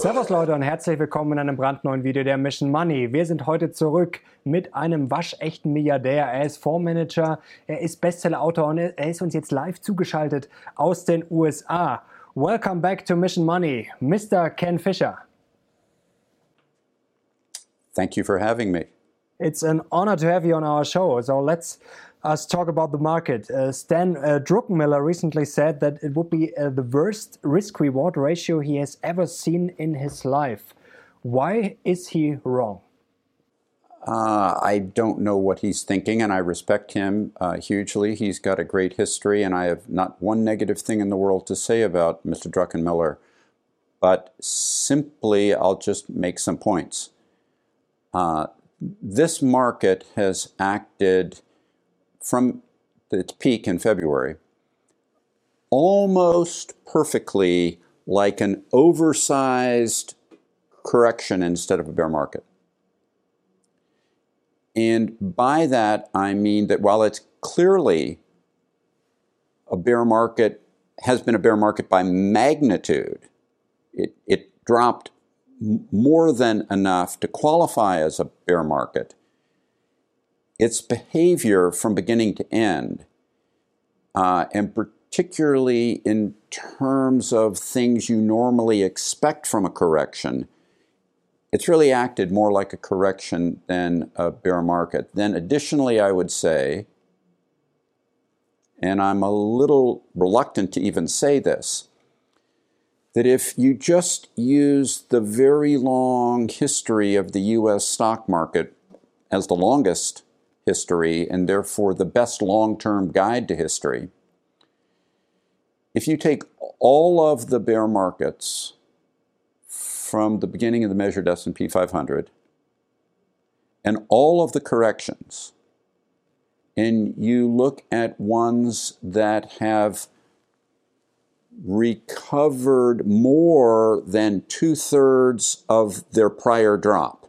Servus Leute und herzlich willkommen in einem brandneuen Video der Mission Money. Wir sind heute zurück mit einem waschechten Milliardär. Er ist Fondsmanager, er ist Bestsellerautor und er ist uns jetzt live zugeschaltet aus den USA. Welcome back to Mission Money, Mr. Ken Fisher. Thank you for having me. It's an honor to have you on our show. So let's us talk about the market. Uh, Stan uh, Druckenmiller recently said that it would be uh, the worst risk reward ratio he has ever seen in his life. Why is he wrong? Uh, I don't know what he's thinking, and I respect him uh, hugely. He's got a great history, and I have not one negative thing in the world to say about Mr. Druckenmiller. But simply, I'll just make some points. Uh, this market has acted from its peak in February almost perfectly like an oversized correction instead of a bear market. And by that, I mean that while it's clearly a bear market, has been a bear market by magnitude, it, it dropped more than enough to qualify as a bear market its behavior from beginning to end, uh, and particularly in terms of things you normally expect from a correction, it's really acted more like a correction than a bear market. Then, additionally, I would say, and I'm a little reluctant to even say this, that if you just use the very long history of the US stock market as the longest history and therefore the best long-term guide to history. If you take all of the bear markets from the beginning of the measured S&P 500 and all of the corrections and you look at ones that have recovered more than two thirds of their prior drop.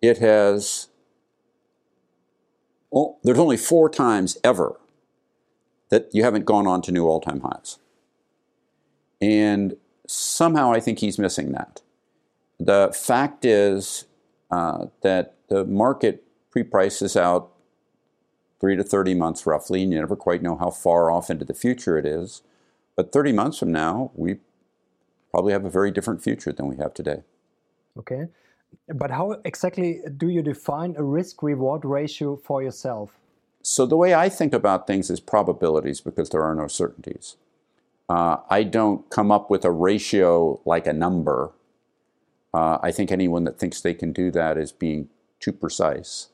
It has well, there's only four times ever that you haven't gone on to new all time highs. And somehow I think he's missing that. The fact is uh, that the market pre prices out three to 30 months roughly, and you never quite know how far off into the future it is. But 30 months from now, we probably have a very different future than we have today. Okay. But how exactly do you define a risk reward ratio for yourself? So, the way I think about things is probabilities because there are no certainties. Uh, I don't come up with a ratio like a number. Uh, I think anyone that thinks they can do that is being too precise.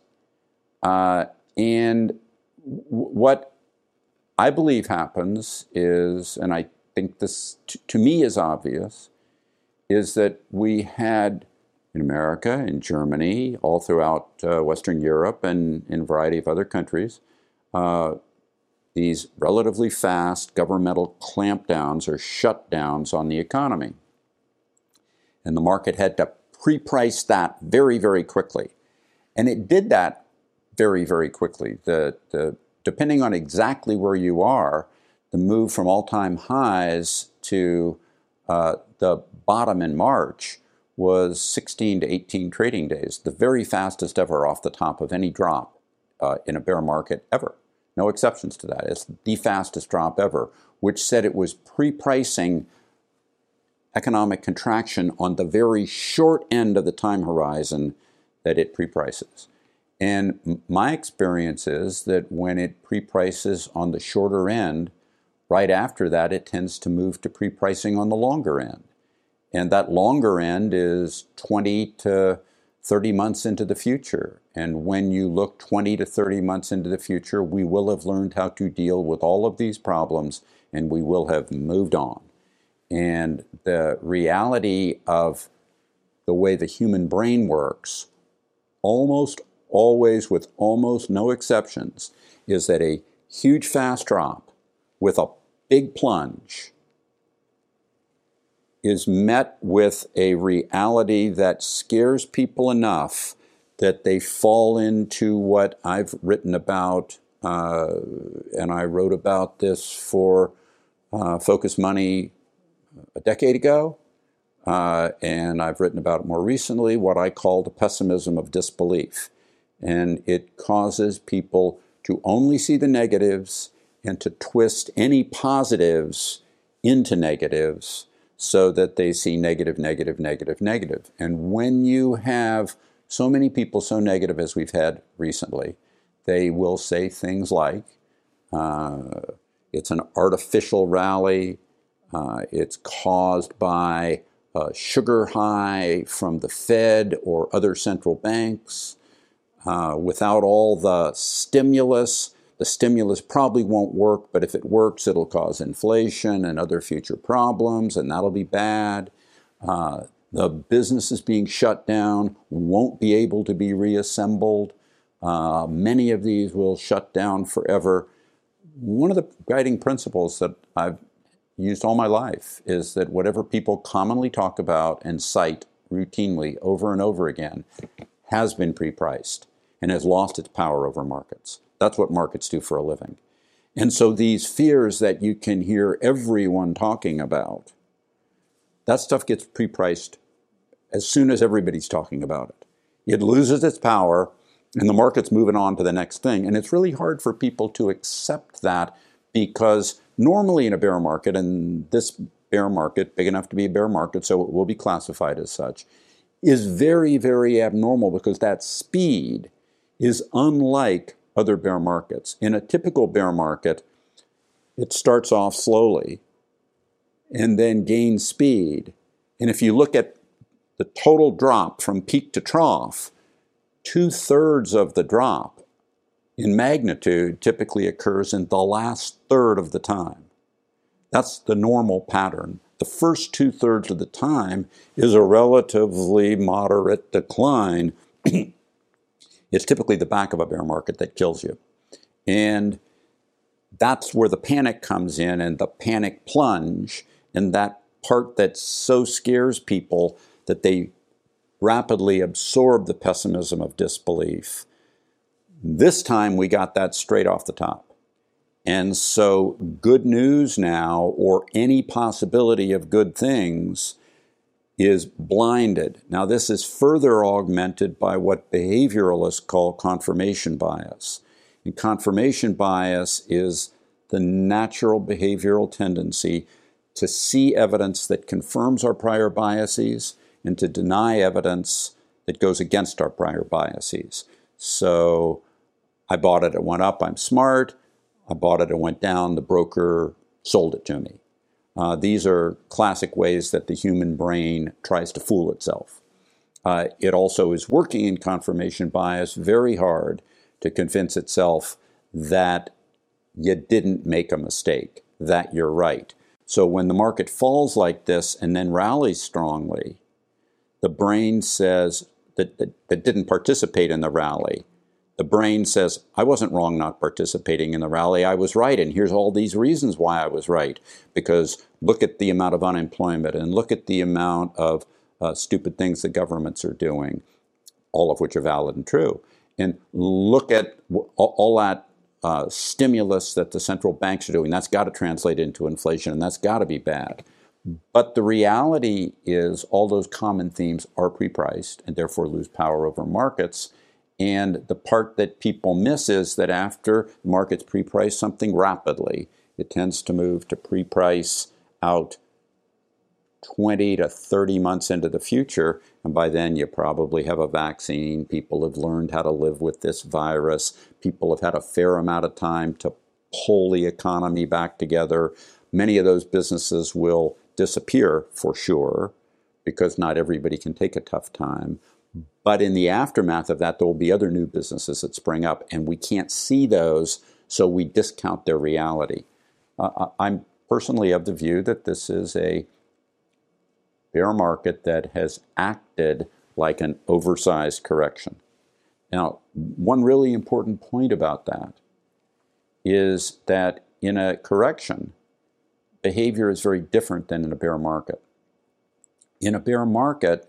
Uh, and what I believe happens is, and I think this to me is obvious, is that we had in America, in Germany, all throughout uh, Western Europe, and in a variety of other countries. Uh, these relatively fast governmental clampdowns or shutdowns on the economy. And the market had to pre price that very, very quickly. And it did that very, very quickly. The, the, depending on exactly where you are, the move from all time highs to uh, the bottom in March was 16 to 18 trading days, the very fastest ever off the top of any drop uh, in a bear market ever. No exceptions to that. It's the fastest drop ever, which said it was pre pricing economic contraction on the very short end of the time horizon that it pre prices. And my experience is that when it pre prices on the shorter end, right after that, it tends to move to pre pricing on the longer end. And that longer end is 20 to 30 months into the future. And when you look 20 to 30 months into the future, we will have learned how to deal with all of these problems and we will have moved on. And the reality of the way the human brain works, almost always, with almost no exceptions, is that a huge fast drop with a big plunge is met with a reality that scares people enough that they fall into what I've written about, uh, and I wrote about this for uh, Focus Money a decade ago. uh, and I've written about it more recently, what I call the pessimism of disbelief. And it causes people to only see the negatives and to twist any positives into negatives so that they see negative, negative, negative, negative. And when you have so many people so negative as we've had recently, they will say things like, uh, it's an artificial rally, uh, it's caused by a sugar high from the Fed or other central banks. Uh, without all the stimulus, the stimulus probably won't work, but if it works, it'll cause inflation and other future problems, and that'll be bad. Uh, the businesses being shut down won't be able to be reassembled. Uh, many of these will shut down forever. One of the guiding principles that I've used all my life is that whatever people commonly talk about and cite routinely over and over again has been pre priced and has lost its power over markets. That's what markets do for a living. And so these fears that you can hear everyone talking about, that stuff gets pre priced as soon as everybody's talking about it. It loses its power and the market's moving on to the next thing. And it's really hard for people to accept that because normally in a bear market, and this bear market, big enough to be a bear market, so it will be classified as such, is very, very abnormal because that speed is unlike other bear markets. In a typical bear market, it starts off slowly and then gains speed. And if you look at the total drop from peak to trough, two thirds of the drop in magnitude typically occurs in the last third of the time. That's the normal pattern. The first two thirds of the time is a relatively moderate decline. it's typically the back of a bear market that kills you. And that's where the panic comes in and the panic plunge and that part that so scares people that they rapidly absorb the pessimism of disbelief. This time we got that straight off the top. And so, good news now, or any possibility of good things, is blinded. Now, this is further augmented by what behavioralists call confirmation bias. And confirmation bias is the natural behavioral tendency to see evidence that confirms our prior biases and to deny evidence that goes against our prior biases. So I bought it, it went up, I'm smart. I bought it, it went down, the broker sold it to me. Uh, these are classic ways that the human brain tries to fool itself. Uh, it also is working in confirmation bias very hard to convince itself that you didn't make a mistake, that you're right. So when the market falls like this and then rallies strongly, the brain says that, that, that didn't participate in the rally. The brain says, I wasn't wrong not participating in the rally. I was right. And here's all these reasons why I was right. Because look at the amount of unemployment and look at the amount of uh, stupid things the governments are doing, all of which are valid and true. And look at all, that uh, stimulus that the central banks are doing. That's got to translate into inflation, and that's got to be bad. But the reality is, all those common themes are pre priced and therefore lose power over markets. And the part that people miss is that after markets pre price something rapidly, it tends to move to pre price out 20 to 30 months into the future. And by then, you probably have a vaccine. People have learned how to live with this virus. People have had a fair amount of time to pull the economy back together. Many of those businesses will disappear for sure, because not everybody can take a tough time. But in the aftermath of that, there will be other new businesses that spring up, and we can't see those, so we discount their reality. Uh, I'm personally of the view that this is a bear market that has acted like an oversized correction. Now, one really important point about that is that in a correction, behavior is very different than in a bear market. In a bear market,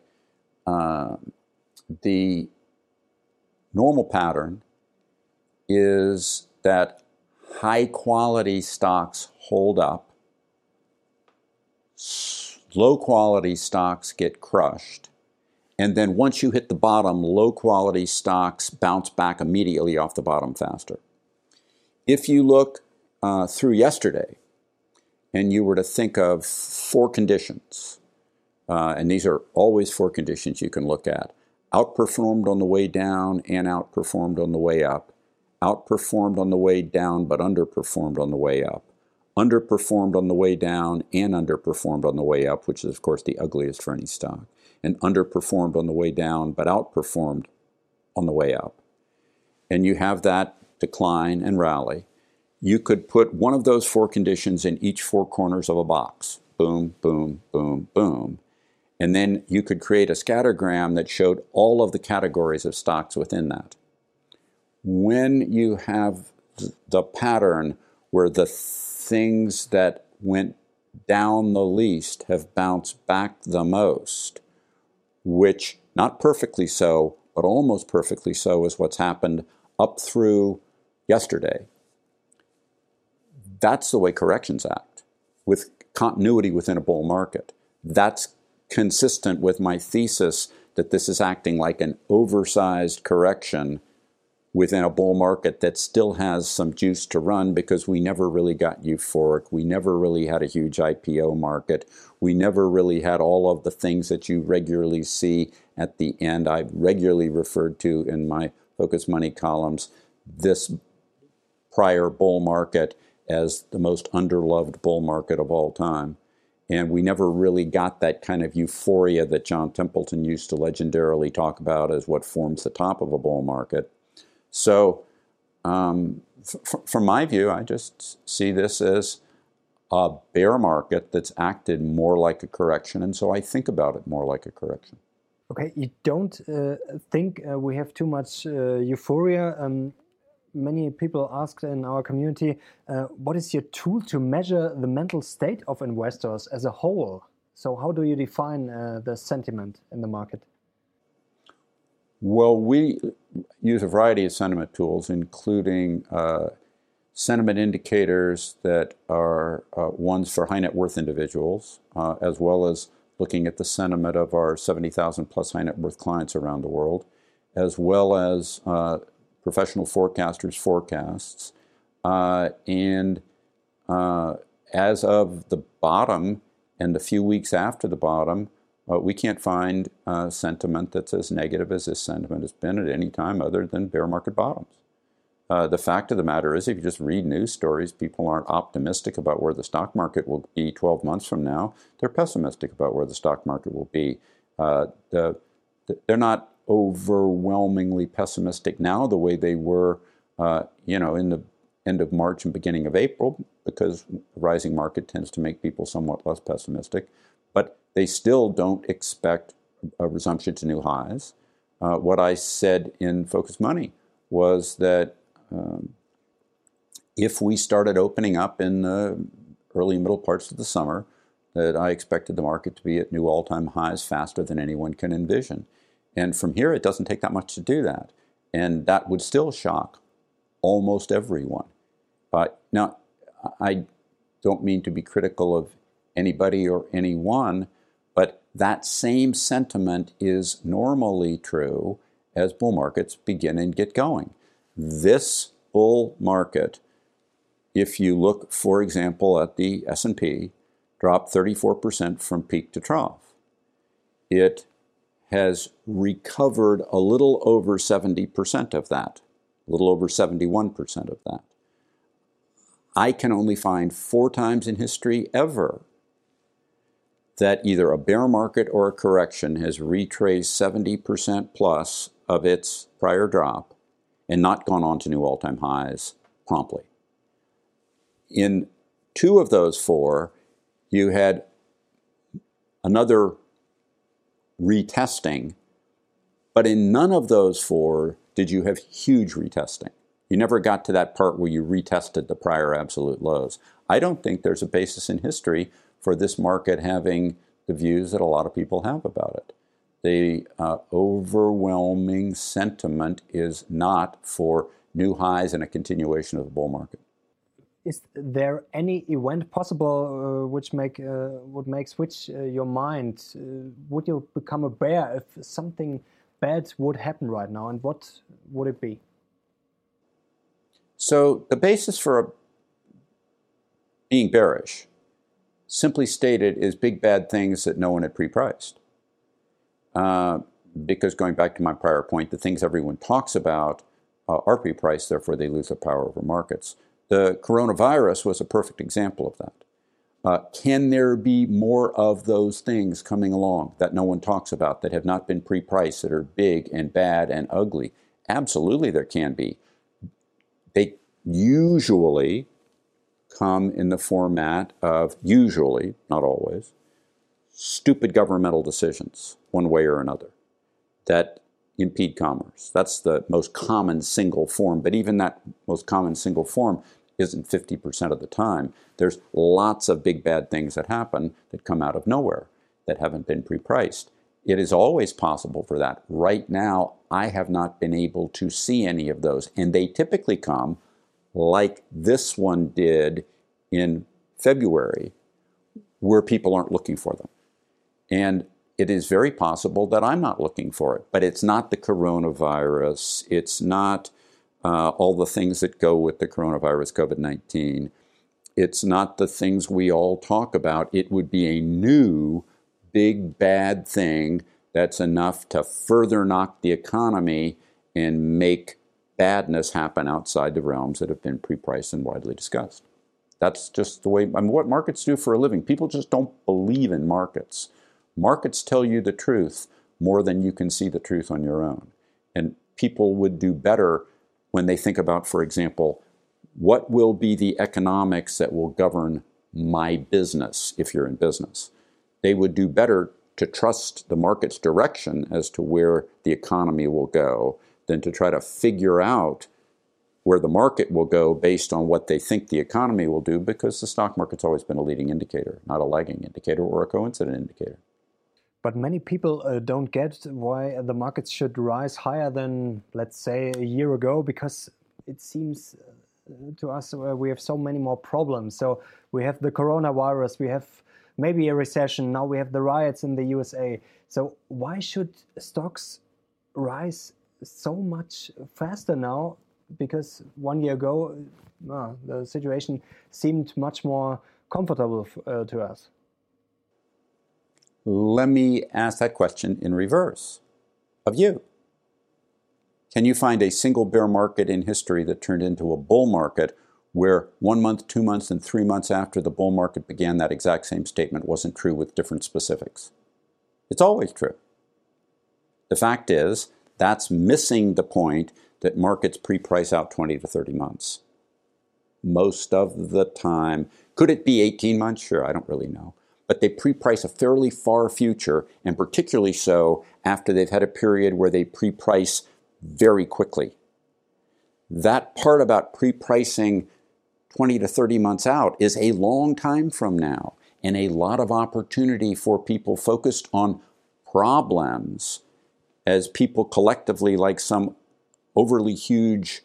uh, the normal pattern is that high quality stocks hold up. low quality stocks get crushed. And then once you hit the bottom, low quality stocks bounce back immediately off the bottom faster. If you look uh, through yesterday and you were to think of four conditions, uh, and these are always four conditions you can look at outperformed on the way down and outperformed on the way up, outperformed on the way down but underperformed on the way up, underperformed on the way down and underperformed on the way up, which is, of course, the ugliest for any stock, and underperformed on the way down but outperformed on the way up. And you have that decline and rally. You could put one of those four conditions in each four corners of a box boom, boom, boom, boom. And then you could create a scattergram that showed all of the categories of stocks within that. When you have the pattern where the things that went down the least have bounced back the most, which not perfectly so, but almost perfectly so is what's happened up through yesterday. That's the way corrections act, with continuity within a bull market. That's consistent with my thesis that this is acting like an oversized correction within a bull market that still has some juice to run because we never really got euphoric. We never really had a huge IPO market. We never really had all of the things that you regularly see at the end. I've regularly referred to in my Focus Money columns this prior bull market as the most underloved bull market of all time. And we never really got that kind of euphoria that John Templeton used to legendarily talk about as what forms the top of a bull market. So, um, f- from my view, I just see this as a bear market that's acted more like a correction. And so I think about it more like a correction. Okay, you don't uh, think uh, we have too much uh, euphoria? Um, many people asked in our community, uh, what is your tool to measure the mental state of investors as a whole? So, how do you define uh, the sentiment in the market? Well, we use a variety of sentiment tools, including uh, sentiment indicators that are uh, ones for high net worth individuals, uh, as well as looking at the sentiment of our 70,000 plus high net worth clients around the world, as well as uh, professional forecasters' forecasts. Uh, and uh, as of the bottom and the few weeks after the bottom, uh, we can't find uh, sentiment that's as negative as this sentiment has been at any time other than bear market bottoms. Uh, the fact of the matter is, if you just read news stories, people aren't optimistic about where the stock market will be 12 months from now. They're pessimistic about where the stock market will be. Uh, the, they're not overwhelmingly pessimistic now the way they were, uh, you know, in the end of March and beginning of April, because the rising market tends to make people somewhat less pessimistic. But they still don't expect a resumption to new highs. Uh, what I said in Focus Money was that um, if we started opening up in the early middle parts of the summer, that I expected the market to be at new all-time highs faster than anyone can envision. And from here, it doesn't take that much to do that. And that would still shock almost everyone. Uh, now, I don't mean to be critical of anybody or anyone, but that same sentiment is normally true as bull markets begin and get going. This bull market, if you look, for example, at the S&P, dropped 34% from peak to trough. It has recovered a little over 70% of that, a little over 71% of that. I can only find four times in history ever that either a bear market or a correction has retraced 70% plus of its prior drop and not gone on to new all time highs promptly. In two of those four, you had another retesting, but in none of those four did you have huge retesting. You never got to that part where you retested the prior absolute lows. I don't think there's a basis in history for this market having the views that a lot of people have about it. The uh, overwhelming sentiment is not for new highs and a continuation of the bull market. Is there any event possible uh, which make uh, would make switch uh, your mind? Uh, would you become a bear if something bad would happen right now, and what would it be? So the basis for being bearish, simply stated, is big bad things that no one had pre-priced. Uh, because going back to my prior point, the things everyone talks about uh, are pre-priced, therefore they lose their power over markets. The coronavirus was a perfect example of that. Uh, can there be more of those things coming along that no one talks about that have not been pre priced, that are big and bad and ugly? Absolutely, there can be. They usually come in the format of, usually, not always, stupid governmental decisions, one way or another, that impede commerce. That's the most common single form, but even that most common single form isn't 50% of the time. There's lots of big bad things that happen that come out of nowhere that haven't been pre-priced. It is always possible for that. Right now, I have not been able to see any of those, and they typically come like this one did in February, where people aren't looking for them. And it is very possible that I'm not looking for it, but it's not the coronavirus. It's not uh, all the things that go with the coronavirus, COVID 19. It's not the things we all talk about. It would be a new, big, bad thing that's enough to further knock the economy and make badness happen outside the realms that have been pre priced and widely discussed. That's just the way, I mean, what markets do for a living. People just don't believe in markets. Markets tell you the truth more than you can see the truth on your own. And people would do better when they think about, for example, what will be the economics that will govern my business if you're in business. They would do better to trust the market's direction as to where the economy will go than to try to figure out where the market will go based on what they think the economy will do because the stock market's always been a leading indicator, not a lagging indicator or a coincident indicator. But many people uh, don't get why the markets should rise higher than, let's say, a year ago, because it seems uh, to us uh, we have so many more problems. So we have the coronavirus, we have maybe a recession, now we have the riots in the USA. So why should stocks rise so much faster now? Because one year ago, uh, the situation seemed much more comfortable uh, to us. Let me ask that question in reverse of you. Can you find a single bear market in history that turned into a bull market where one month, two months, and three months after the bull market began, that exact same statement wasn't true with different specifics? It's always true. The fact is, that's missing the point that markets pre price out 20 to 30 months. Most of the time. Could it be 18 months? Sure, I don't really know but they pre-price a fairly far future, and particularly so after they've had a period where they pre-price very quickly. That part about pre-pricing 20 to 30 months out is a long time from now and a lot of opportunity for people focused on problems as people collectively, like some overly huge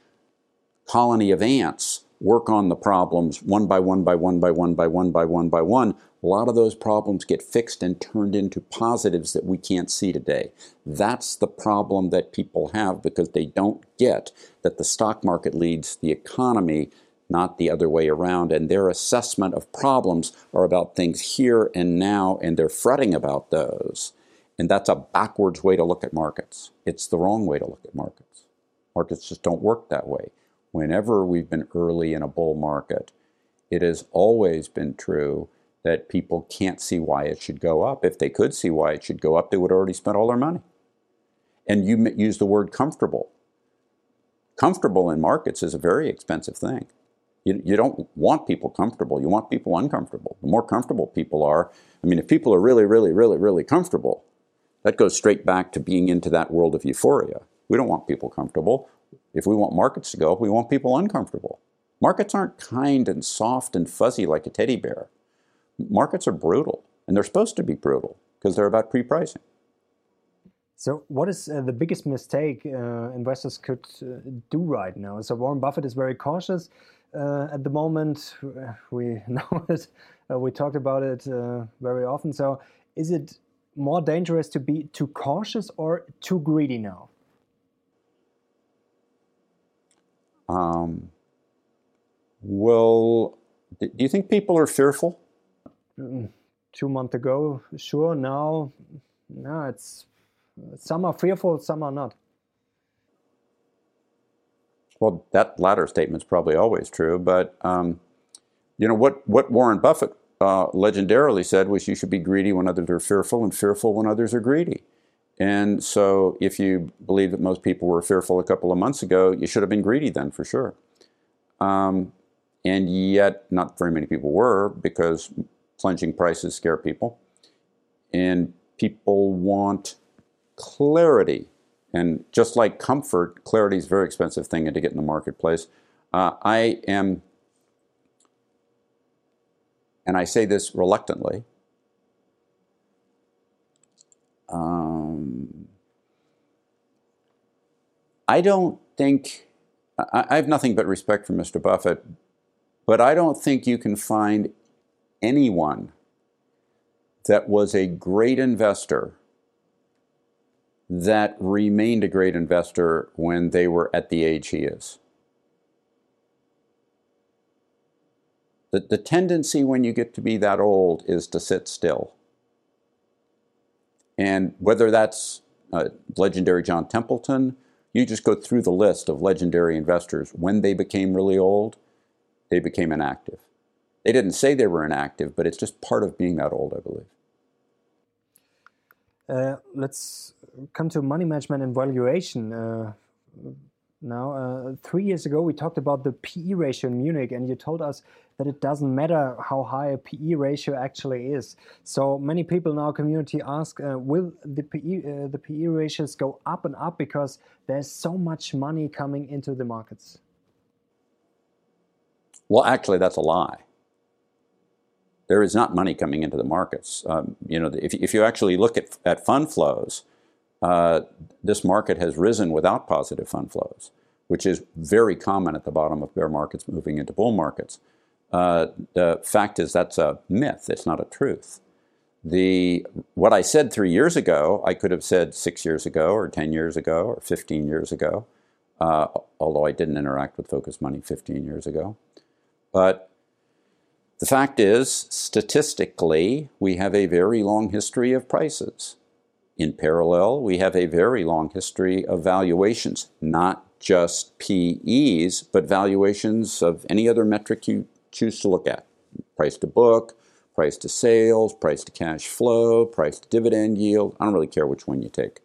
colony of ants, work on the problems one by one by one by one by one by one by one, a lot of those problems get fixed and turned into positives that we can't see today. That's the problem that people have because they don't get that the stock market leads the economy, not the other way around. And their assessment of problems are about things here and now, and they're fretting about those. And that's a backwards way to look at markets. It's the wrong way to look at markets. Markets just don't work that way whenever we've been early in a bull market, it has always been true that people can't see why it should go up. If they could see why it should go up, they would already spent all their money. And you use the word comfortable. Comfortable in markets is a very expensive thing. You, you don't want people comfortable. You want people uncomfortable. The more comfortable people are, I mean, if people are really, really, really, really comfortable, that goes straight back to being into that world of euphoria. We don't want people comfortable. If we want markets to go up, we want people uncomfortable. Markets aren't kind and soft and fuzzy like a teddy bear. Markets are brutal, and they're supposed to be brutal because they're about pre pricing. So, what is uh, the biggest mistake uh, investors could uh, do right now? So, Warren Buffett is very cautious uh, at the moment. We know it. Uh, we talked about it uh, very often. So, is it more dangerous to be too cautious or too greedy now? Um, well, do you think people are fearful? Mm, two months ago, sure. Now, no, it's some are fearful, some are not. Well, that latter statement is probably always true, but um, you know what? What Warren Buffett uh, legendarily said was, "You should be greedy when others are fearful, and fearful when others are greedy." And so, if you believe that most people were fearful a couple of months ago, you should have been greedy then, for sure. Um, and yet, not very many people were because plunging prices scare people, and people want clarity. And just like comfort, clarity is a very expensive thing to get in the marketplace. Uh, I am, and I say this reluctantly, um, I don't think, I, have nothing but respect for Mr. Buffett, but I don't think you can find anyone that was a great investor that remained a great investor when they were at the age he is. The, the tendency when you get to be that old is to sit still. And whether that's uh, legendary John Templeton, you just go through the list of legendary investors. When they became really old, they became inactive. They didn't say they were inactive, but it's just part of being that old, I believe. Uh, let's come to money management and valuation. Uh, now, uh, three years ago, we talked about the PE ratio in Munich, and you told us that it doesn't matter how high a PE ratio actually is. So many people in our community ask, uh, will the PE, uh, the PE ratios go up and up because there's so much money coming into the markets? Well, actually, that's a lie there is not money coming into the markets. Um, you know, if, if you actually look at, at fund flows, uh, this market has risen without positive fund flows, which is very common at the bottom of bear markets moving into bull markets. Uh, the fact is that's a myth. It's not a truth. The what I said three years ago, I could have said six years ago, or ten years ago, or fifteen years ago. Uh, although I didn't interact with Focus Money 15 years ago, but the fact is, statistically, we have a very long history of prices. In parallel, we have a very long history of valuations, not just PEs, but valuations of any other metric you choose to look at price to book, price to sales, price to cash flow, price to dividend yield. I don't really care which one you take.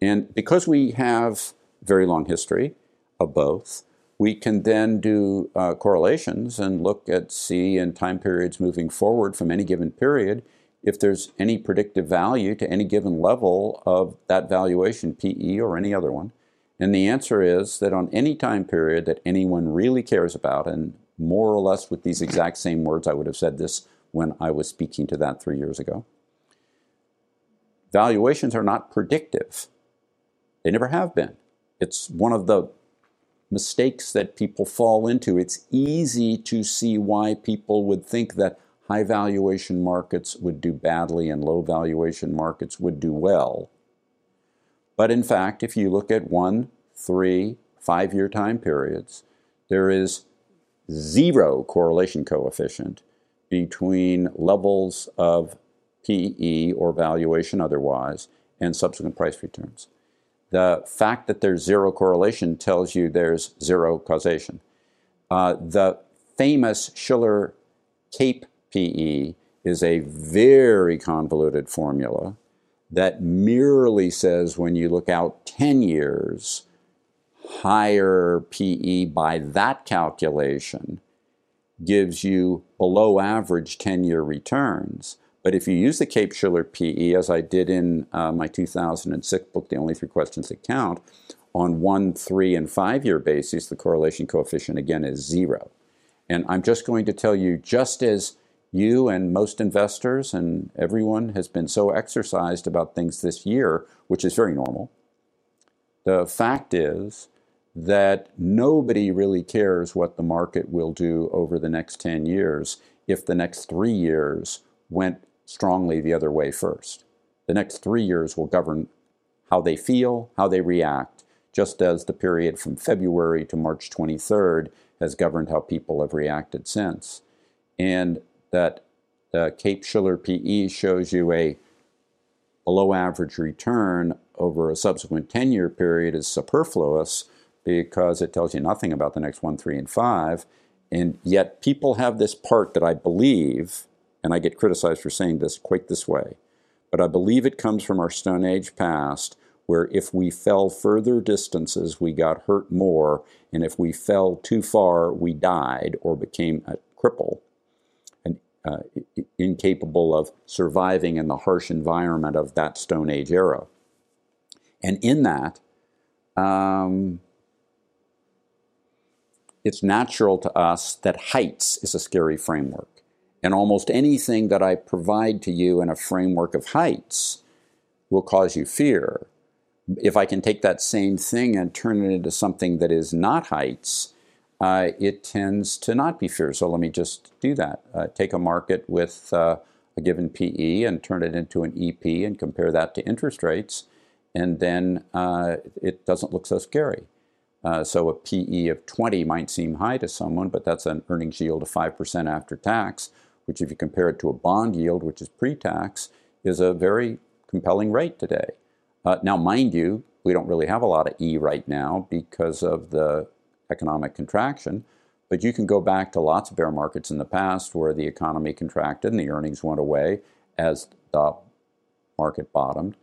And because we have very long history of both, we can then do uh, correlations and look at see in time periods moving forward from any given period if there's any predictive value to any given level of that valuation, PE or any other one. And the answer is that on any time period that anyone really cares about, and more or less with these exact same words, I would have said this when I was speaking to that three years ago. Valuations are not predictive. They never have been. It's one of the mistakes that people fall into. It's easy to see why people would think that high valuation markets would do badly and low valuation markets would do well. But in fact, if you look at one, three, five year time periods, there is zero correlation coefficient between levels of PE or valuation otherwise and subsequent price returns. The fact that there's zero correlation tells you there's zero causation. Uh, the famous Shiller CAPE PE is a very convoluted formula that merely says when you look out 10 years, higher PE by that calculation gives you below average 10 year returns. But if you use the Cape Shiller PE, as I did in uh, my 2006 book, The Only Three Questions That Count, on one, three, and five year basis, the correlation coefficient again is zero. And I'm just going to tell you just as you and most investors and everyone has been so exercised about things this year, which is very normal. The fact is that nobody really cares what the market will do over the next 10 years if the next three years went strongly the other way first. The next three years will govern how they feel, how they react, just as the period from February to March 23rd has governed how people have reacted since. And that the Cape Shiller PE shows you a below average return over a subsequent 10 year period is superfluous because it tells you nothing about the next one, three, and five. And yet people have this part that I believe, and I get criticized for saying this quite this way, but I believe it comes from our Stone Age past where if we fell further distances, we got hurt more, and if we fell too far, we died or became a cripple uh, incapable of surviving in the harsh environment of that Stone Age era. And in that, um, it's natural to us that heights is a scary framework. And almost anything that I provide to you in a framework of heights will cause you fear. If I can take that same thing and turn it into something that is not heights, uh, it tends to not be fear. So let me just do that. Uh, take a market with uh, a given PE and turn it into an EP and compare that to interest rates, and then uh, it doesn't look so scary. Uh, so a PE of 20 might seem high to someone, but that's an earnings yield of 5% after tax, which, if you compare it to a bond yield, which is pre tax, is a very compelling rate today. Uh, now, mind you, we don't really have a lot of E right now because of the economic contraction, but you can go back to lots of bear markets in the past where the economy contracted and the earnings went away as the market bottomed.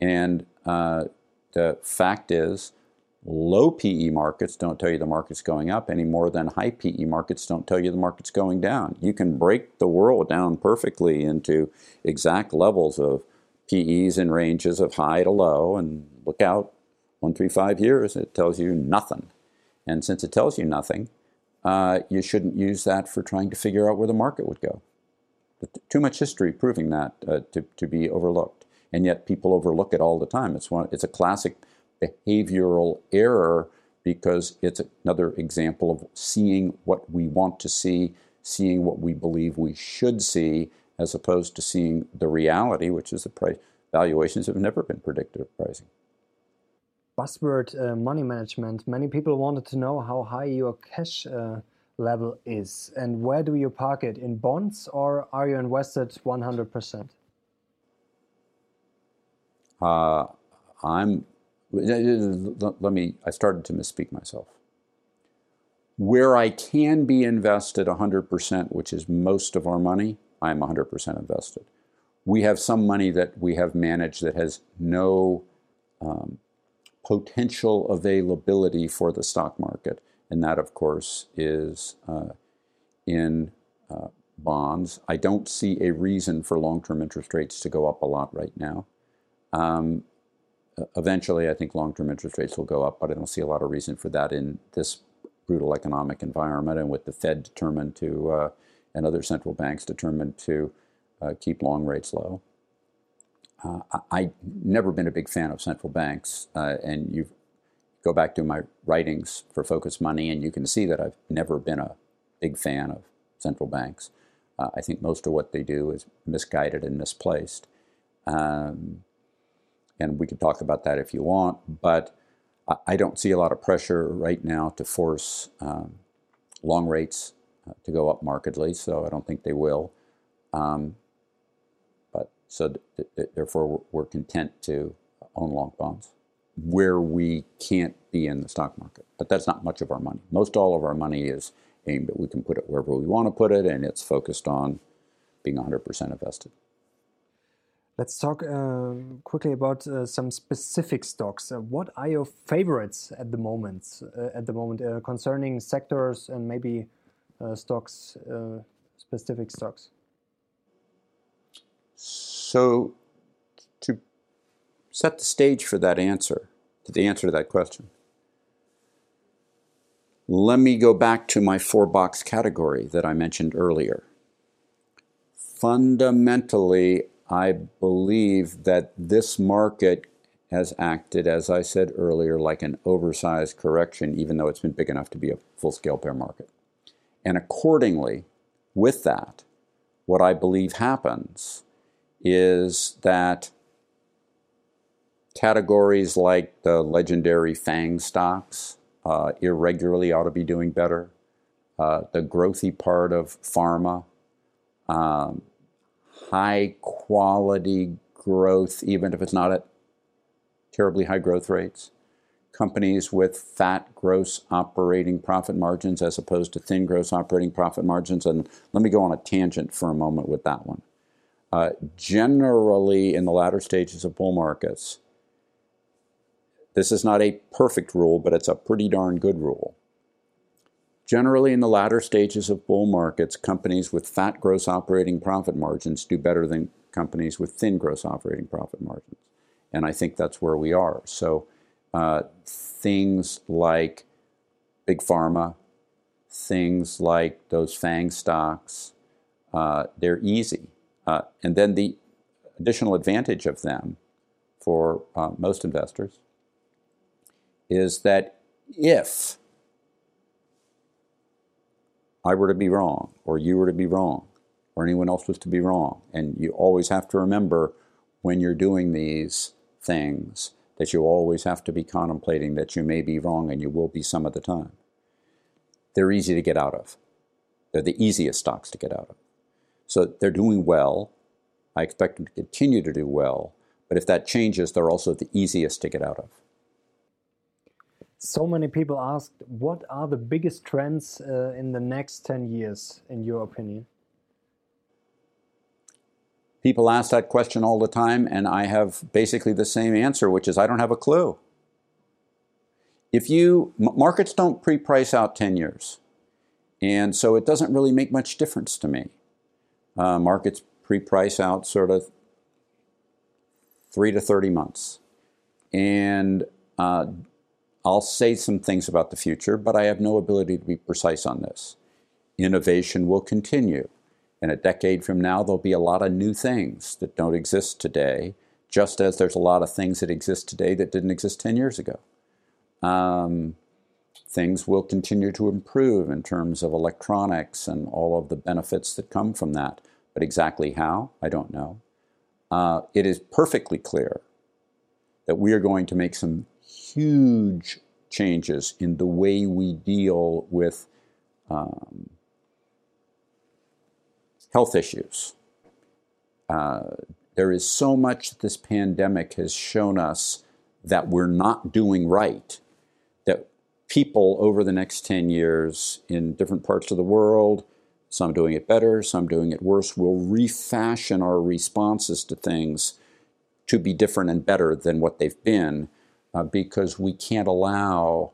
And uh, the fact is, Low PE markets don't tell you the market's going up any more than high PE markets don't tell you the market's going down. You can break the world down perfectly into exact levels of PEs and ranges of high to low and look out one, three, five years, it tells you nothing. And since it tells you nothing, uh, you shouldn't use that for trying to figure out where the market would go. Too much history proving that uh, to, to be overlooked. And yet people overlook it all the time. It's, one, it's a classic behavioral error because it's another example of seeing what we want to see, seeing what we believe we should see, as opposed to seeing the reality, which is the price. Valuations have never been predictive pricing. Buzzword uh, money management. Many people wanted to know how high your cash uh, level is and where do you park it in bonds or are you invested 100%? Uh, I'm let me, I started to misspeak myself. Where I can be invested 100%, which is most of our money, I'm 100% invested. We have some money that we have managed that has no um, potential availability for the stock market, and that, of course, is uh, in uh, bonds. I don't see a reason for long term interest rates to go up a lot right now. Um, eventually, I think long-term interest rates will go up, but I don't see a lot of reason for that in this brutal economic environment, and with the Fed determined to, uh, and other central banks determined to uh, keep long rates low. Uh, I've never been a big fan of central banks, uh, and you go back to my writings for Focus Money, and you can see that I've never been a big fan of central banks. Uh, I think most of what they do is misguided and misplaced. Um, and we can talk about that if you want. But I don't see a lot of pressure right now to force um, long rates uh, to go up markedly, so I don't think they will. Um, so th- th- therefore, we're content to own long bonds where we can't be in the stock market. But that's not much of our money. Most all of our money is aimed at we can put it wherever we want to put it, and it's focused on being 100% invested. Let's talk uh, quickly about uh, some specific stocks. Uh, what are your favorites at the moment? Uh, at the moment, uh, concerning sectors and maybe uh, stocks, specific stocks. So, to set the stage for that answer, to the answer to that question, let me go back to my four box category that I mentioned earlier. fundamentally, I believe that this market has acted, as I said earlier, like an oversized correction, even though it's been big enough to be a full scale bear market. And accordingly, with that, what I believe happens is that categories like the legendary FANG stocks uh, irregularly ought to be doing better. Uh, the growthy part of pharma, um, high quality growth, even if it's not at terribly high growth rates. Companies with fat gross operating profit margins as opposed to thin gross operating profit margins. And let me go on a tangent for a moment with that one. Uh, generally, in the latter stages of bull markets, this is not a perfect rule, but it's a pretty darn good rule. Generally, in the latter stages of bull markets, companies with fat gross operating profit margins do better than companies with thin gross operating profit margins. And I think that's where we are. So, uh, things like big pharma, things like those FANG stocks, uh, they're easy. Uh, and then the additional advantage of them for uh, most investors is that if I were to be wrong, or you were to be wrong, or anyone else was to be wrong, and you always have to remember when you're doing these things that you always have to be contemplating that you may be wrong and you will be some of the time. They're easy to get out of. They're the easiest stocks to get out of. So they're doing well. I expect them to continue to do well. But if that changes, they're also the easiest to get out of. So many people ask, what are the biggest trends uh, in the next 10 years, in your opinion? People ask that question all the time, and I have basically the same answer, which is I don't have a clue. If you, markets don't pre price out 10 years, and so it doesn't really make much difference to me. Uh, markets pre price out sort of three to 30 months. And uh, I'll say some things about the future, but I have no ability to be precise on this. Innovation will continue. And a decade from now, there'll be a lot of new things that don't exist today, just as there's a lot of things that exist today that didn't exist 10 years ago. Um, things will continue to improve in terms of electronics and all of the benefits that come from that. But exactly how, I don't know. Uh, it is perfectly clear that we are going to make some huge changes in the way we deal with um, health issues. Uh, there is so much that this pandemic has shown us that we're not doing right, people over the next 10 years in different parts of the world, some doing it better, some doing it worse, will refashion our responses to things to be different and better than what they've been uh, because we can't allow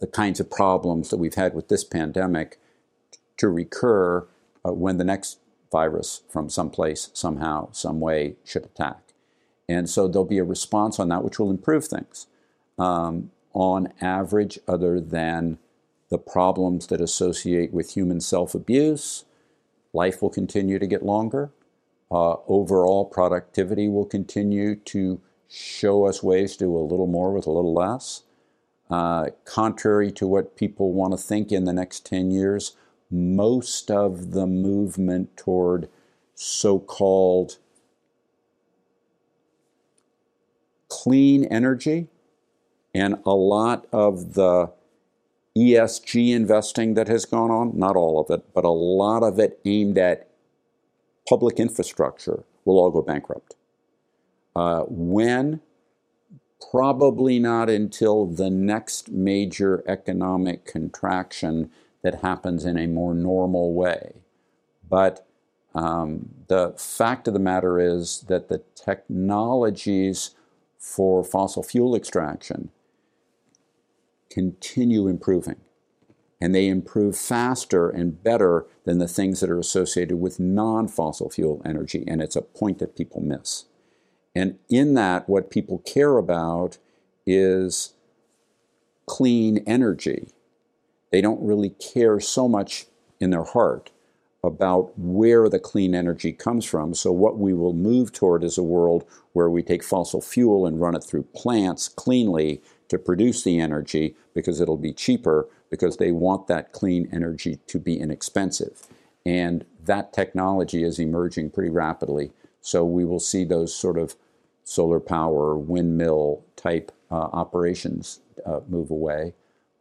the kinds of problems that we've had with this pandemic to recur uh, when the next virus from someplace, somehow, some way should attack. And so there'll be a response on that which will improve things. Um, on average, other than the problems that associate with human self abuse, life will continue to get longer. Uh, overall productivity will continue to show us ways to do a little more with a little less. Uh, contrary to what people want to think in the next 10 years, most of the movement toward so called clean energy and a lot of the ESG investing that has gone on, not all of it, but a lot of it aimed at public infrastructure, will all go bankrupt. Uh, when? Probably not until the next major economic contraction that happens in a more normal way. But um, the fact of the matter is that the technologies for fossil fuel extraction continue improving. And they improve faster and better than the things that are associated with non fossil fuel energy. And it's a point that people miss. And in that, what people care about is clean energy. They don't really care so much in their heart about where the clean energy comes from. So, what we will move toward is a world where we take fossil fuel and run it through plants cleanly to produce the energy because it'll be cheaper because they want that clean energy to be inexpensive. And that technology is emerging pretty rapidly. So, we will see those sort of solar power, windmill type uh, operations uh, move away.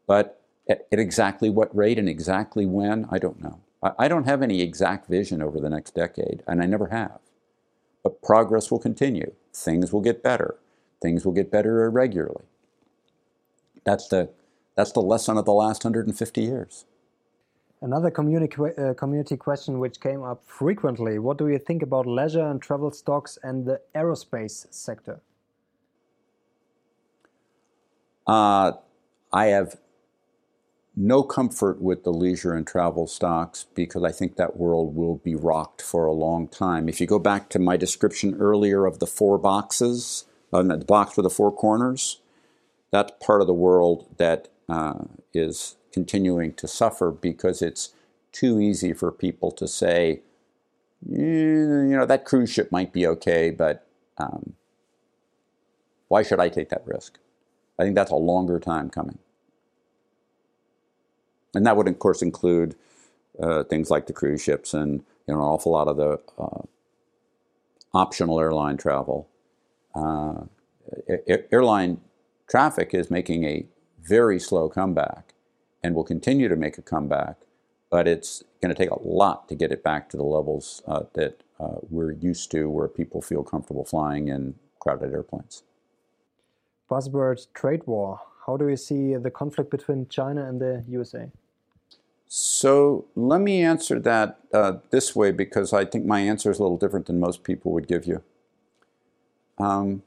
But at, at exactly what rate and exactly when, I don't know. I don't have any exact vision over the next decade, and I never have. But progress will continue. Things will get better. Things will get better irregularly. That's the, that's the lesson of the last 150 years. Another community, uh, community question which came up frequently what do you think about leisure and travel stocks and the aerospace sector? Uh, I have no comfort with the leisure and travel stocks because I think that world will be rocked for a long time. If you go back to my description earlier of the four boxes, uh, the box with the four corners, that's part of the world that uh, is continuing to suffer because it's too easy for people to say, you know, that cruise ship might be okay, but um, why should I take that risk? I think that's a longer time coming. And that would, of course, include uh, things like the cruise ships and you know, an awful lot of the uh, optional airline travel. Uh, airline traffic is making a very slow comeback and will continue to make a comeback, but it's going to take a lot to get it back to the levels uh, that uh, we're used to where people feel comfortable flying in crowded airplanes. Buzzword trade war. How do you see the conflict between China and the USA? So let me answer that uh, this way because I think my answer is a little different than most people would give you. Um,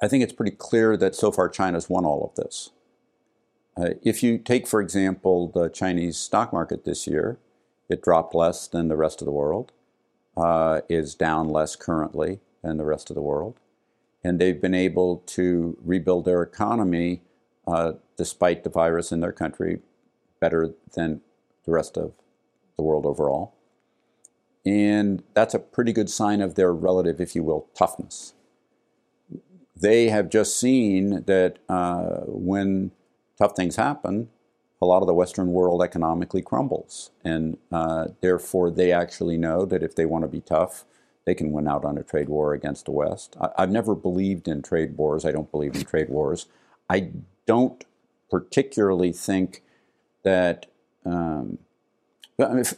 I think it's pretty clear that so far China's won all of this. Uh, if you take, for example, the Chinese stock market this year, it dropped less than the rest of the world, uh, is down less currently than the rest of the world, and they've been able to rebuild their economy uh, despite the virus in their country better than the rest of the world overall. And that's a pretty good sign of their relative, if you will, toughness. They have just seen that uh, when tough things happen, a lot of the Western world economically crumbles. And uh, therefore, they actually know that if they want to be tough, they can win out on a trade war against the West. I, have never believed in trade wars. I don't believe in trade wars. I don't particularly think that, um,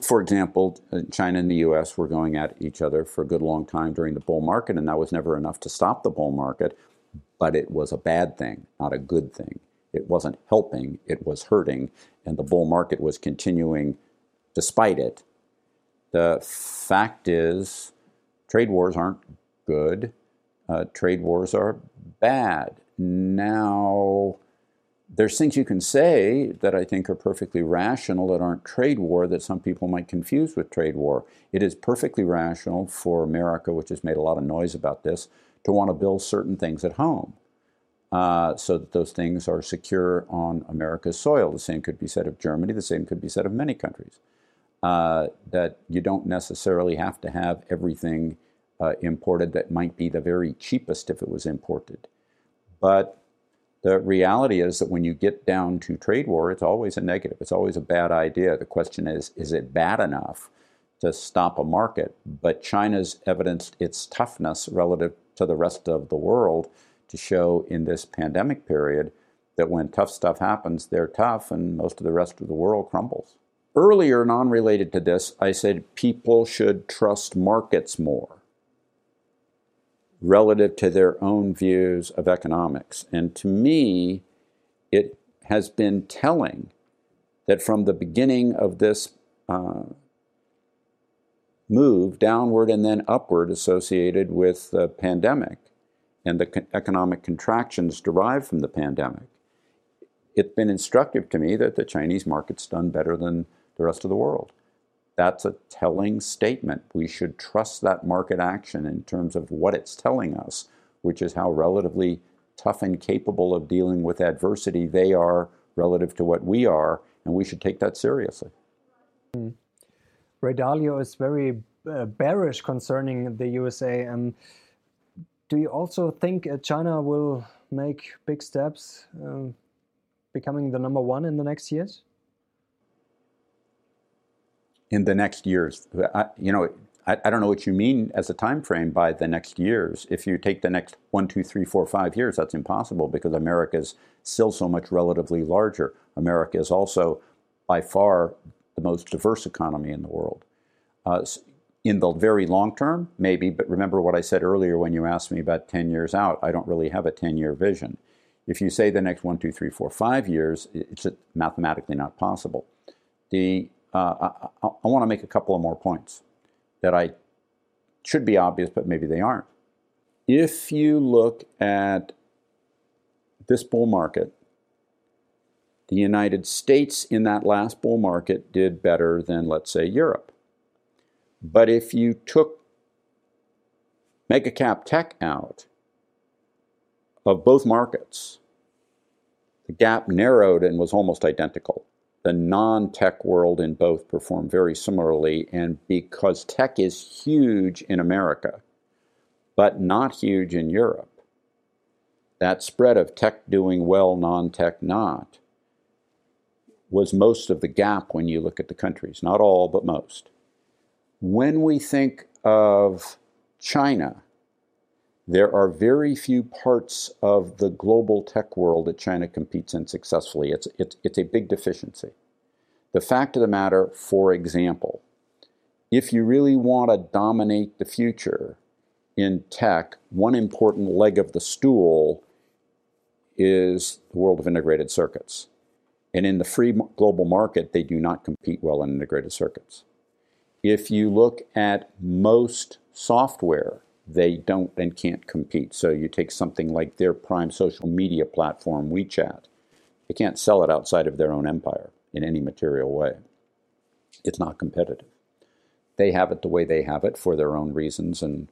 for example, uh, China and the U.S. were going at each other for a good long time during the bull market, and that was never enough to stop the bull market. But it was a bad thing, not a good thing. It wasn't helping; it was hurting, and the bull market was continuing despite it. The fact is, trade wars aren't good. Uh, trade wars are bad. Now, there's things you can say that I think are perfectly rational that aren't trade war that some people might confuse with trade war. It is perfectly rational for America, which has made a lot of noise about this, to want to build certain things at home uh, so that those things are secure on America's soil. The same could be said of Germany, the same could be said of many countries. Uh, that you don't necessarily have to have everything uh, imported that might be the very cheapest if it was imported. But the reality is that when you get down to trade war, it's always a negative. It's always a bad idea. The question is, is it bad enough to stop a market? But China's evidenced its toughness relative to the rest of the world to show in this pandemic period that when tough stuff happens, they're tough and most of the rest of the world crumbles. Earlier, non related to this, I said people should trust markets more relative to their own views of economics. And to me, it has been telling that from the beginning of this uh, move downward and then upward associated with the pandemic and the co- economic contractions derived from the pandemic, it's been instructive to me that the Chinese market's done better than the rest of the world that's a telling statement. We should trust that market action in terms of what it's telling us, which is how relatively tough and capable of dealing with adversity they are relative to what we are, and we should take that seriously. Hmm. Ray Dalio is very uh, bearish concerning the USA. Um, do you also think uh, China will make big steps, um, becoming the number one in the next years? In the next years, I, you know, I, I, don't know what you mean as a time frame by the next years. If you take the next one, two, three, four, five years, that's impossible because America is still so much relatively larger. America is also by far the most diverse economy in the world. Uh, in the very long term, maybe, but remember what I said earlier when you asked me about 10 years out. I don't really have a 10 year vision. If you say the next one, two, three, four, five years, it's mathematically not possible. The, uh, I, I want to make a couple of more points that I should be obvious, but maybe they aren't. If you look at this bull market, the United States in that last bull market did better than, let's say, Europe. But if you took mega cap tech out of both markets, the gap narrowed and was almost identical. The non tech world in both performed very similarly, and because tech is huge in America, but not huge in Europe, that spread of tech doing well, non tech not, was most of the gap when you look at the countries. Not all, but most. When we think of China, there are very few parts of the global tech world that China competes in successfully. It's, it's, it's a big deficiency. The fact of the matter, for example, if you really want to dominate the future in tech, one important leg of the stool is the world of integrated circuits. And in the free global market, they do not compete well in integrated circuits. If you look at most software, they don't and can't compete. So you take something like their prime social media platform, WeChat, they can't sell it outside of their own empire in any material way. It's not competitive. They have it the way they have it for their own reasons, and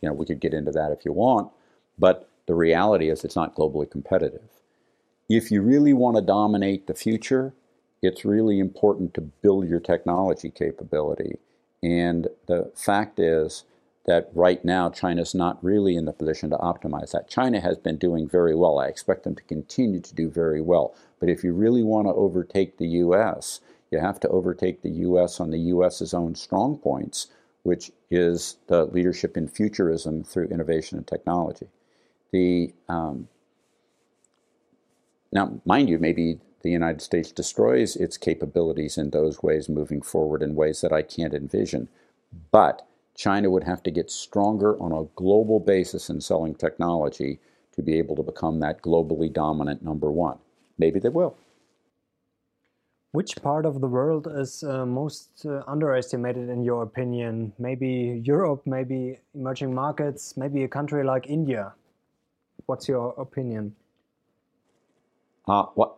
you know we could get into that if you want. But the reality is, it's not globally competitive. If you really want to dominate the future, it's really important to build your technology capability and the fact is that right now China's not really in the position to optimize that. China has been doing very well. I expect them to continue to do very well. But if you really want to overtake the US, you have to overtake the US on the US's own strong points, which is the leadership in futurism through innovation and technology. The um, now, mind you, maybe the United States destroys its capabilities in those ways moving forward in ways that I can't envision. But China would have to get stronger on a global basis in selling technology to be able to become that globally dominant number one. Maybe they will. Which part of the world is uh, most uh, underestimated in your opinion? Maybe Europe, maybe emerging markets, maybe a country like India. What's your opinion? Uh, what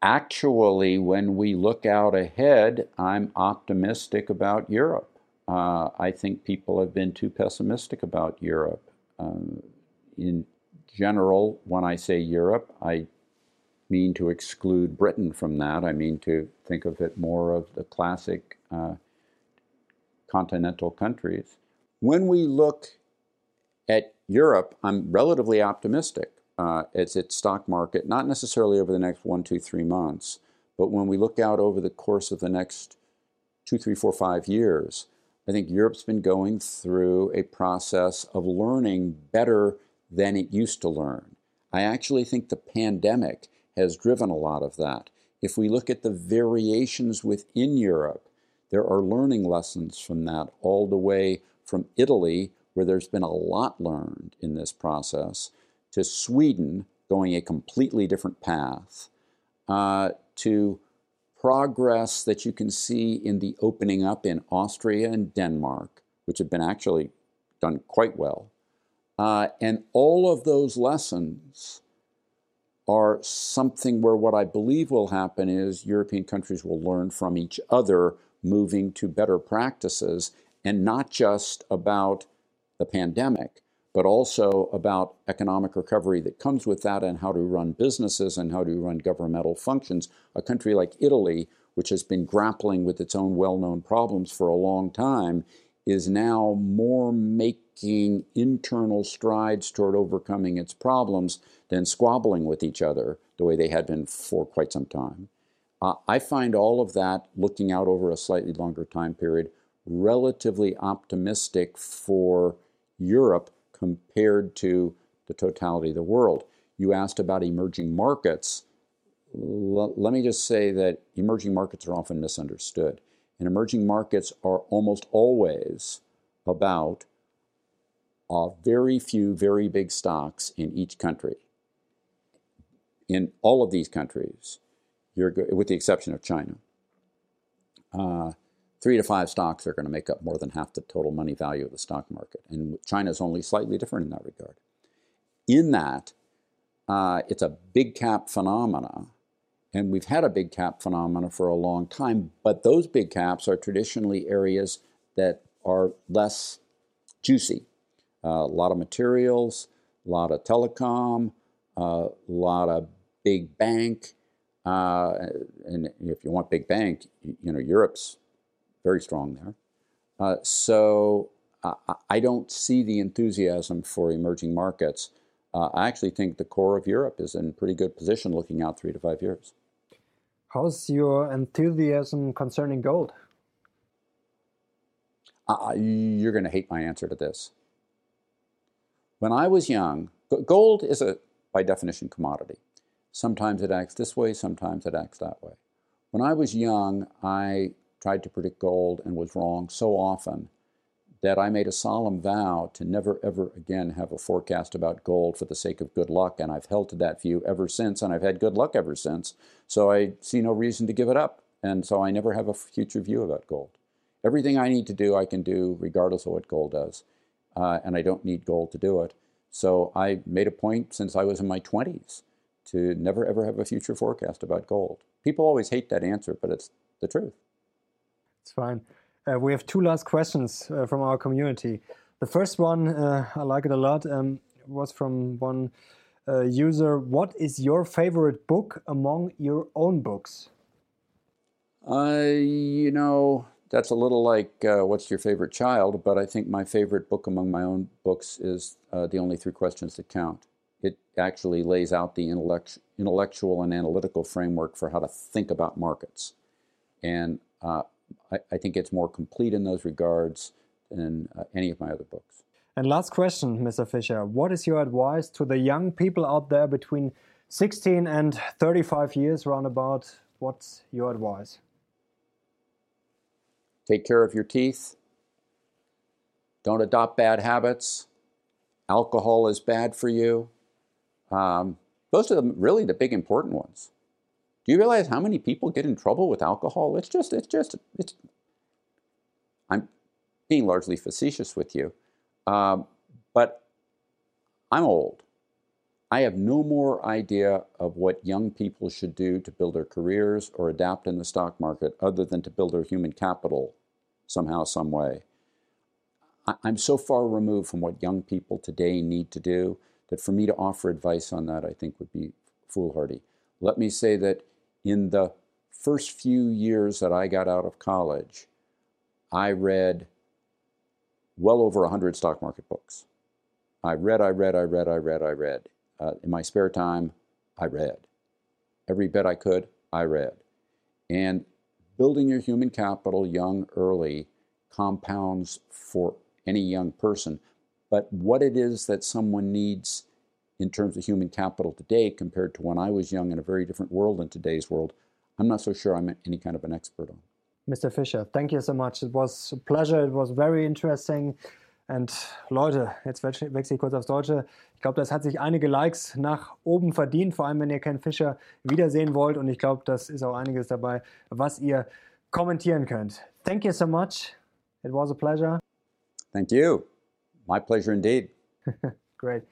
actually, when we look out ahead, I'm optimistic about Europe. Uh, I think people have been too pessimistic about Europe. Um, in general, when I say Europe, I mean to exclude Britain from that. I mean to think of it more of the classic uh, continental countries. When we look at Europe, I'm relatively optimistic uh, it's its stock market, not necessarily over the next one, two, three months, but when we look out over the course of the next two, three, four, five years, I think Europe's been going through a process of learning better than it used to learn. I actually think the pandemic has driven a lot of that. If we look at the variations within Europe, there are learning lessons from that all the way from Italy, where there's been a lot learned in this process, to Sweden, going a completely different path, uh, to progress that you can see in the opening up in Austria and Denmark, which have been actually done quite well. Uh, and all of those lessons are something where what I believe will happen is European countries will learn from each other, moving to better practices, and not just about the pandemic, but also about economic recovery that comes with that and how to run businesses and how to run governmental functions. A country like Italy, which has been grappling with its own well known problems for a long time, is now more making internal strides toward overcoming its problems than squabbling with each other the way they had been for quite some time. Uh, I find all of that, looking out over a slightly longer time period, relatively optimistic for Europe compared to the totality of the world. You asked about emerging markets. L- let me just say that emerging markets are often misunderstood. And emerging markets are almost always about uh, very few, very big stocks in each country. In all of these countries, you're, with the exception of China, uh, three to five stocks are going to make up more than half the total money value of the stock market. And China is only slightly different in that regard. In that, uh, it's a big cap phenomena. And we've had a big cap phenomena for a long time, but those big caps are traditionally areas that are less juicy. Uh, a lot of materials, a lot of telecom, a uh, lot of big bank. Uh, and if you want big bank, you know, Europe's very strong there. Uh, so uh, I don't see the enthusiasm for emerging markets. Uh, I actually think the core of Europe is in pretty good position looking out three to five years. How's your enthusiasm concerning gold? Uh, you're going to hate my answer to this. When I was young, gold is a, by definition, commodity. Sometimes it acts this way, sometimes it acts that way. When I was young, I tried to predict gold and was wrong so often that I made a solemn vow to never ever again have a forecast about gold for the sake of good luck, and I've held to that view ever since, and I've had good luck ever since. So I see no reason to give it up, and so I never have a future view about gold. Everything I need to do, I can do regardless of what gold does, uh, and I don't need gold to do it. So I made a point since I was in my 20s to never ever have a future forecast about gold. People always hate that answer, but it's the truth. It's fine. Uh, we have two last questions uh, from our community. The first one, uh, I like it a lot, um, was from one uh, user. What is your favorite book among your own books? Uh, you know, that's a little like uh, what's your favorite child, but I think my favorite book among my own books is The Only Three Questions That Count. It actually lays out the intellect- intellectual and analytical framework for how to think about markets. And I, I think it's more complete in those regards than uh, any of my other books. And last question, Mr. Fisher. What is your advice to the young people out there between 16 and 35 years, roundabout? What's your advice? Take care of your teeth. Don't adopt bad habits. Alcohol is bad for you. Um, those are the, really the big important ones. Do you realize how many people get in trouble with alcohol? It's just, it's just, it's. I'm being largely facetious with you, um, but I'm old. I have no more idea of what young people should do to build their careers or adapt in the stock market other than to build their human capital somehow, some way. I'm so far removed from what young people today need to do that for me to offer advice on that, I think would be foolhardy. Let me say that in the first few years that I got out of college, I read well over 100 stock market books. I read, I read, I read, I read, I read. Uh, in my spare time, I read. Every bit I could, I read. And building your human capital young, early, compounds for any young person. But what it is that someone needs in terms of human capital today compared to when I was young in a very different world in today's world, I'm not so sure I'm any kind of an expert on. Mr. Fisher, thank you so much. It was a pleasure. It was very interesting. Und Leute, jetzt wechsle ich kurz aufs Deutsche. Ich glaube, das hat sich einige Likes nach oben verdient, vor allem wenn ihr Ken Fisher wiedersehen wollt. Und ich glaube, das ist auch einiges dabei, was ihr kommentieren könnt. Thank you so much. It was a pleasure. Thank you. My pleasure indeed. Great.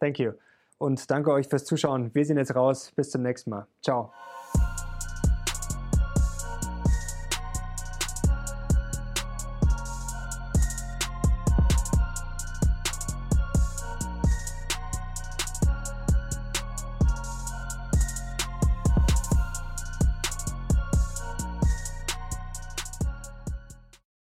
Thank you. Und danke euch fürs Zuschauen. Wir sehen jetzt raus. Bis zum nächsten Mal. Ciao.